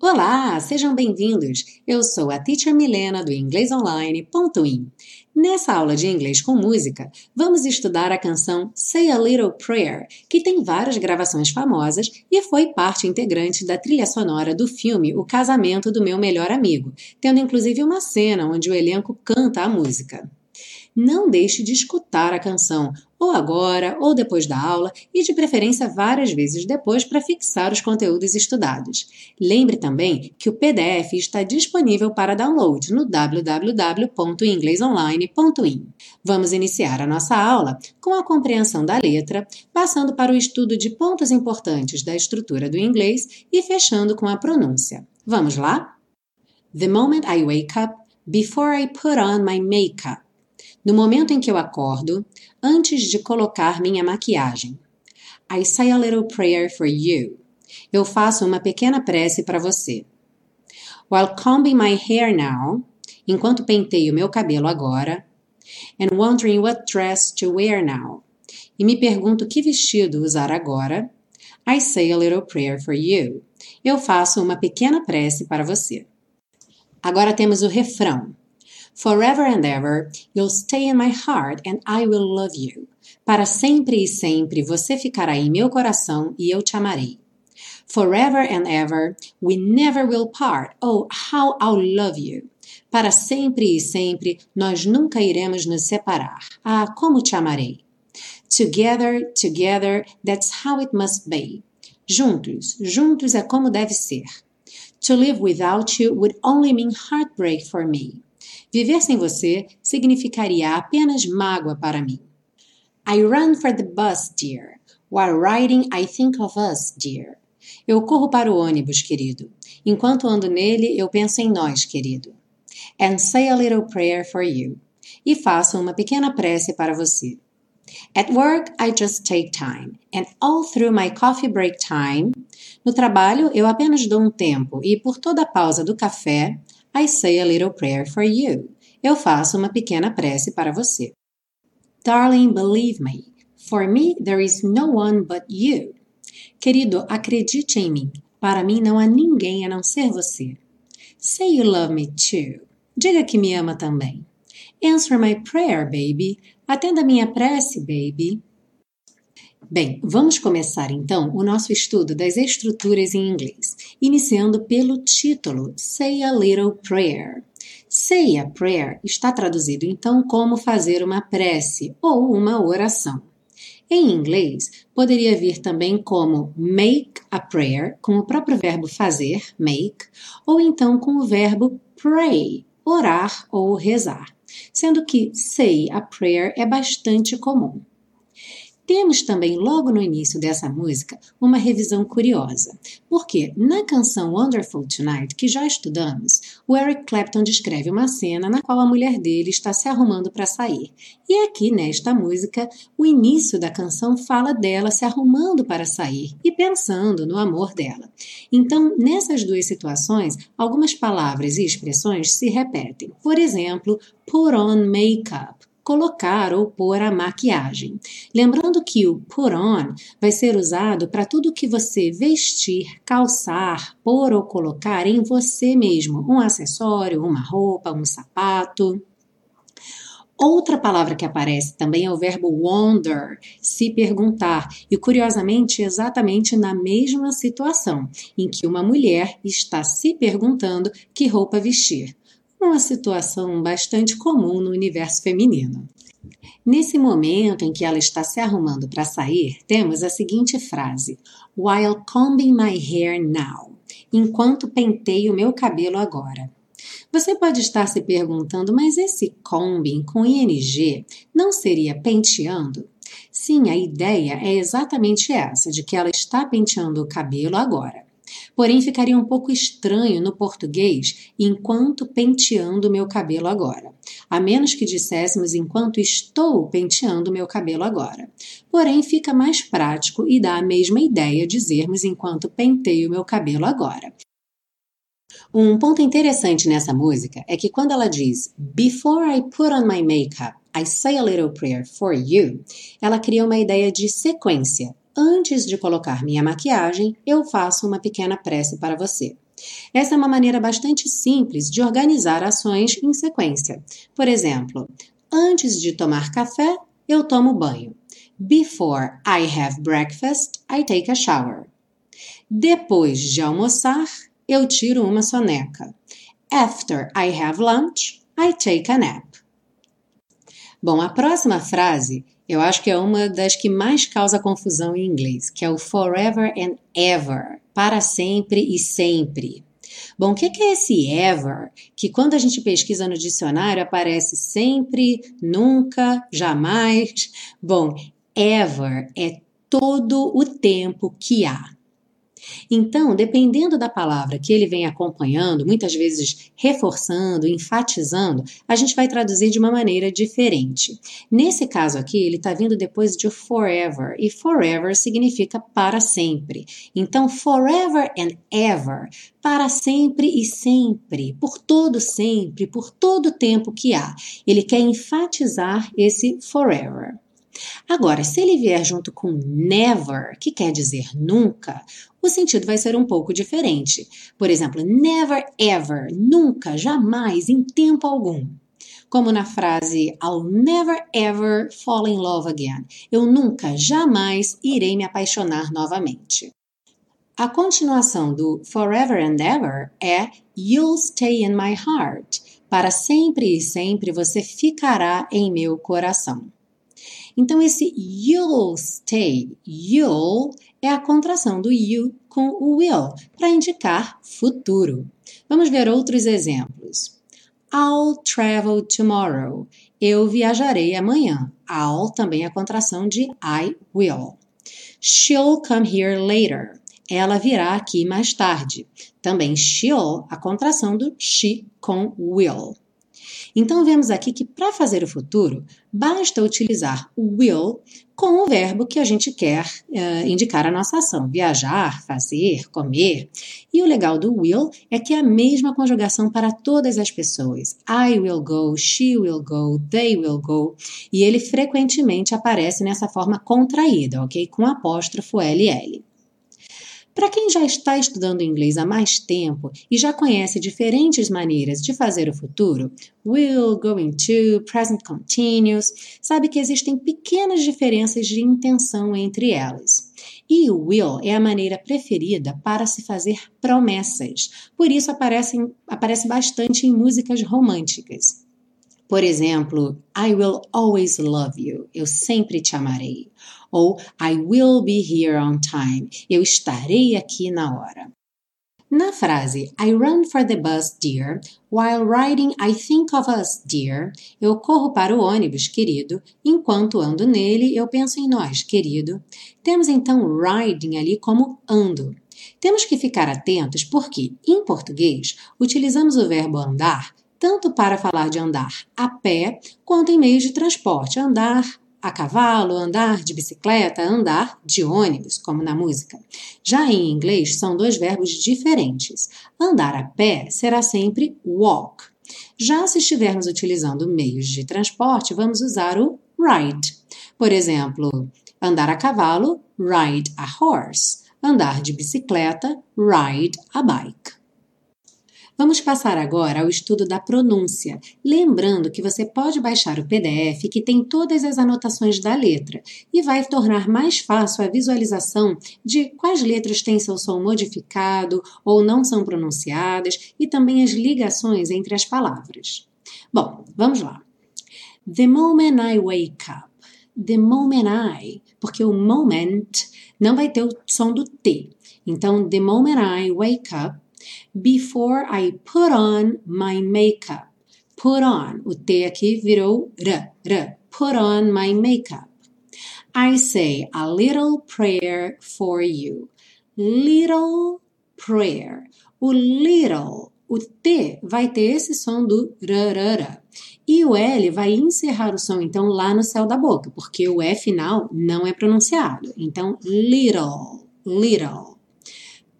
Olá, sejam bem-vindos. Eu sou a Teacher Milena do inglesonline.in. Nessa aula de inglês com música, vamos estudar a canção Say a Little Prayer, que tem várias gravações famosas e foi parte integrante da trilha sonora do filme O Casamento do Meu Melhor Amigo, tendo inclusive uma cena onde o elenco canta a música. Não deixe de escutar a canção, ou agora, ou depois da aula, e de preferência várias vezes depois para fixar os conteúdos estudados. Lembre também que o PDF está disponível para download no www.inglesonline.in. Vamos iniciar a nossa aula com a compreensão da letra, passando para o estudo de pontos importantes da estrutura do inglês e fechando com a pronúncia. Vamos lá? The moment I wake up, before I put on my makeup no momento em que eu acordo, antes de colocar minha maquiagem. I say a little prayer for you. Eu faço uma pequena prece para você. While combing my hair now, enquanto penteio meu cabelo agora, and wondering what dress to wear now, e me pergunto que vestido usar agora, I say a little prayer for you. Eu faço uma pequena prece para você. Agora temos o refrão. Forever and ever, you'll stay in my heart and I will love you. Para sempre e sempre você ficará em meu coração e eu te amarei. Forever and ever, we never will part. Oh, how I'll love you. Para sempre e sempre, nós nunca iremos nos separar. Ah, como te amarei. Together, together, that's how it must be. Juntos, juntos é como deve ser. To live without you would only mean heartbreak for me. Viver sem você significaria apenas mágoa para mim. I run for the bus, dear. While riding, I think of us, dear. Eu corro para o ônibus, querido. Enquanto ando nele, eu penso em nós, querido. And say a little prayer for you. E faço uma pequena prece para você. At work, I just take time. And all through my coffee break time. No trabalho, eu apenas dou um tempo. E por toda a pausa do café, I say a little prayer for you. Eu faço uma pequena prece para você. Darling, believe me. For me, there is no one but you. Querido, acredite em mim. Para mim não há ninguém a não ser você. Say you love me too. Diga que me ama também. Answer my prayer, baby. Atenda minha prece, baby. Bem, vamos começar então o nosso estudo das estruturas em inglês, iniciando pelo título Say a Little Prayer. Say a Prayer está traduzido então como fazer uma prece ou uma oração. Em inglês, poderia vir também como make a prayer, com o próprio verbo fazer, make, ou então com o verbo pray, orar ou rezar, sendo que say a prayer é bastante comum. Temos também, logo no início dessa música, uma revisão curiosa, porque na canção Wonderful Tonight, que já estudamos, o Eric Clapton descreve uma cena na qual a mulher dele está se arrumando para sair. E aqui, nesta música, o início da canção fala dela se arrumando para sair e pensando no amor dela. Então, nessas duas situações, algumas palavras e expressões se repetem. Por exemplo, put on makeup colocar ou pôr a maquiagem. Lembrando que o put on vai ser usado para tudo que você vestir, calçar, pôr ou colocar em você mesmo, um acessório, uma roupa, um sapato. Outra palavra que aparece também é o verbo wonder, se perguntar, e curiosamente exatamente na mesma situação, em que uma mulher está se perguntando que roupa vestir uma situação bastante comum no universo feminino. Nesse momento em que ela está se arrumando para sair, temos a seguinte frase: While combing my hair now. Enquanto penteio meu cabelo agora. Você pode estar se perguntando, mas esse combing com ing não seria penteando? Sim, a ideia é exatamente essa, de que ela está penteando o cabelo agora. Porém, ficaria um pouco estranho no português enquanto penteando meu cabelo agora, a menos que disséssemos enquanto estou penteando meu cabelo agora. Porém, fica mais prático e dá a mesma ideia dizermos enquanto penteio meu cabelo agora. Um ponto interessante nessa música é que quando ela diz Before I put on my makeup, I say a little prayer for you, ela cria uma ideia de sequência antes de colocar minha maquiagem, eu faço uma pequena prece para você. Essa é uma maneira bastante simples de organizar ações em sequência. Por exemplo, antes de tomar café, eu tomo banho. Before I have breakfast, I take a shower. Depois de almoçar, eu tiro uma soneca. After I have lunch, I take a nap. Bom, a próxima frase eu acho que é uma das que mais causa confusão em inglês, que é o forever and ever, para sempre e sempre. Bom, o que é esse ever? Que quando a gente pesquisa no dicionário aparece sempre, nunca, jamais. Bom, ever é todo o tempo que há. Então, dependendo da palavra que ele vem acompanhando, muitas vezes reforçando, enfatizando, a gente vai traduzir de uma maneira diferente. Nesse caso aqui, ele está vindo depois de forever, e forever significa para sempre. Então, forever and ever, para sempre e sempre, por todo sempre, por todo tempo que há. Ele quer enfatizar esse forever. Agora, se ele vier junto com never, que quer dizer nunca, o sentido vai ser um pouco diferente. Por exemplo, never ever, nunca, jamais, em tempo algum. Como na frase I'll never ever fall in love again. Eu nunca, jamais irei me apaixonar novamente. A continuação do forever and ever é You'll stay in my heart. Para sempre e sempre você ficará em meu coração. Então, esse you'll stay, you'll é a contração do you com o will, para indicar futuro. Vamos ver outros exemplos. I'll travel tomorrow. Eu viajarei amanhã. I'll também é a contração de I will. She'll come here later. Ela virá aqui mais tarde. Também she'll, a contração do she com will. Então, vemos aqui que para fazer o futuro, basta utilizar o will com o verbo que a gente quer uh, indicar a nossa ação: viajar, fazer, comer. E o legal do will é que é a mesma conjugação para todas as pessoas. I will go, she will go, they will go. E ele frequentemente aparece nessa forma contraída, ok? Com apóstrofo LL. Para quem já está estudando inglês há mais tempo e já conhece diferentes maneiras de fazer o futuro, will, going to, present continuous, sabe que existem pequenas diferenças de intenção entre elas. E o will é a maneira preferida para se fazer promessas, por isso aparece, aparece bastante em músicas românticas. Por exemplo, I will always love you. Eu sempre te amarei. Ou I will be here on time. Eu estarei aqui na hora. Na frase I run for the bus, dear, while riding I think of us, dear, eu corro para o ônibus, querido, enquanto ando nele eu penso em nós, querido. Temos então riding ali como ando. Temos que ficar atentos porque, em português, utilizamos o verbo andar tanto para falar de andar a pé quanto em meios de transporte, andar a cavalo, andar de bicicleta, andar de ônibus, como na música. Já em inglês, são dois verbos diferentes. Andar a pé será sempre walk. Já se estivermos utilizando meios de transporte, vamos usar o ride. Por exemplo, andar a cavalo, ride a horse. Andar de bicicleta, ride a bike. Vamos passar agora ao estudo da pronúncia, lembrando que você pode baixar o PDF que tem todas as anotações da letra e vai tornar mais fácil a visualização de quais letras têm seu som modificado ou não são pronunciadas e também as ligações entre as palavras. Bom, vamos lá. The moment I wake up. The moment I, porque o moment não vai ter o som do T. Então, the moment I wake up before I put on my makeup. Put on, o T aqui virou R, R. Put on my makeup. I say a little prayer for you. Little prayer. O little, o T vai ter esse som do rarara. E o L vai encerrar o som, então, lá no céu da boca, porque o E final não é pronunciado. Então, little, little.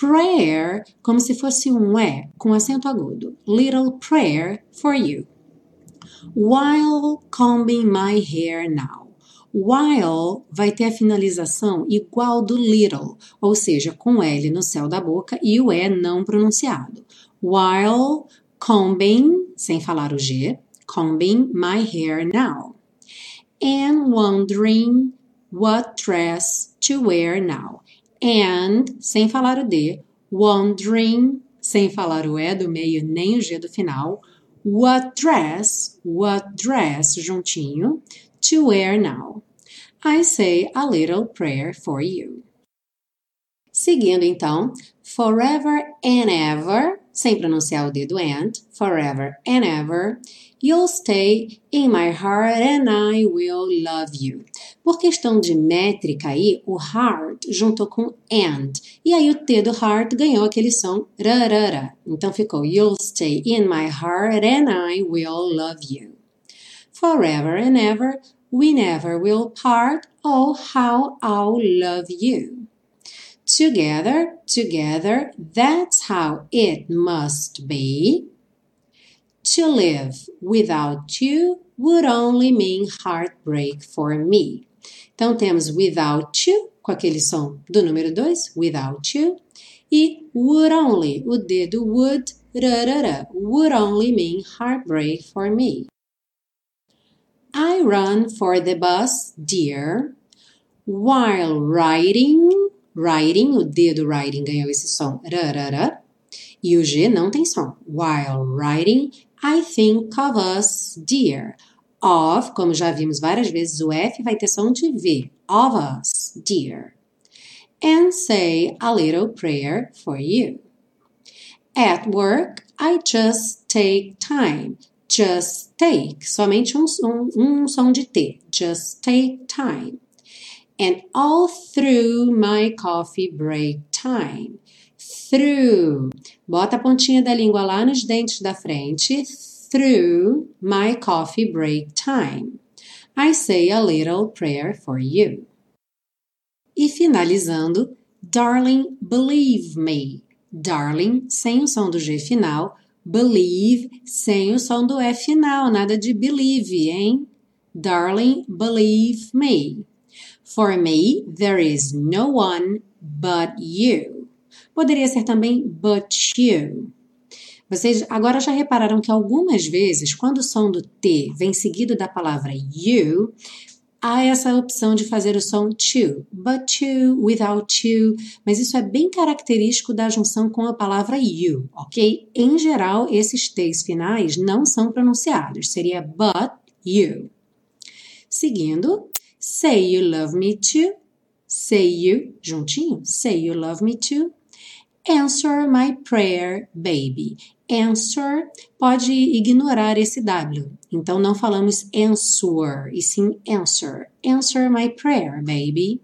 Prayer, como se fosse um E com acento agudo. Little prayer for you. While combing my hair now. While vai ter a finalização igual do little, ou seja, com L no céu da boca e o E não pronunciado. While combing, sem falar o G, combing my hair now. And wondering what dress to wear now. And, sem falar o D, wondering, sem falar o E do meio nem o G do final. What dress, what dress juntinho, to wear now. I say a little prayer for you. Seguindo então, forever and ever, sem pronunciar o D do and, forever and ever, you'll stay in my heart and I will love you. Por questão de métrica aí, o heart juntou com and, e aí o T do heart ganhou aquele som rarara. Então ficou you'll stay in my heart and I will love you. Forever and ever, we never will part, oh how I'll love you. Together, together, that's how it must be. To live without you would only mean heartbreak for me. Então temos without you, com aquele som do número 2, without you, e would only, o D do would, rarara, would only mean heartbreak for me. I run for the bus, dear, while riding Writing, o D do writing ganhou esse som rarara. E o G não tem som. While writing, I think of us, dear. Of, como já vimos várias vezes, o F vai ter som de V. Of us, dear. And say a little prayer for you. At work, I just take time. Just take. Somente um, um, um som de T. Just take time and all through my coffee break time. Through. Bota a pontinha da língua lá nos dentes da frente. Through my coffee break time. I say a little prayer for you. E finalizando, darling, believe me. Darling, sem o som do G final. Believe, sem o som do F final. Nada de believe, hein? Darling, believe me. For me, there is no one but you. Poderia ser também but you. Vocês agora já repararam que algumas vezes, quando o som do T vem seguido da palavra you, há essa opção de fazer o som to, but you, without you, mas isso é bem característico da junção com a palavra you, ok? Em geral, esses T's finais não são pronunciados, seria but you. Seguindo, Say you love me too. Say you, juntinho. Say you love me too. Answer my prayer, baby. Answer pode ignorar esse W. Então não falamos answer, e sim answer. Answer my prayer, baby.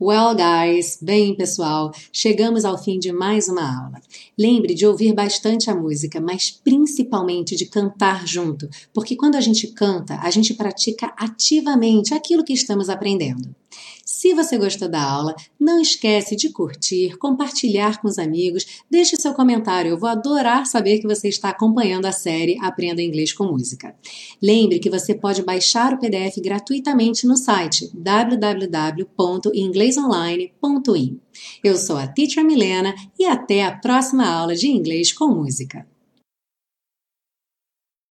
Well, guys, bem pessoal, chegamos ao fim de mais uma aula. Lembre de ouvir bastante a música, mas principalmente de cantar junto, porque quando a gente canta, a gente pratica ativamente aquilo que estamos aprendendo. Se você gostou da aula, não esquece de curtir, compartilhar com os amigos, deixe seu comentário. Eu vou adorar saber que você está acompanhando a série Aprenda Inglês com Música. Lembre que você pode baixar o PDF gratuitamente no site www.inglesonline.in. Eu sou a Teacher Milena e até a próxima aula de inglês com música.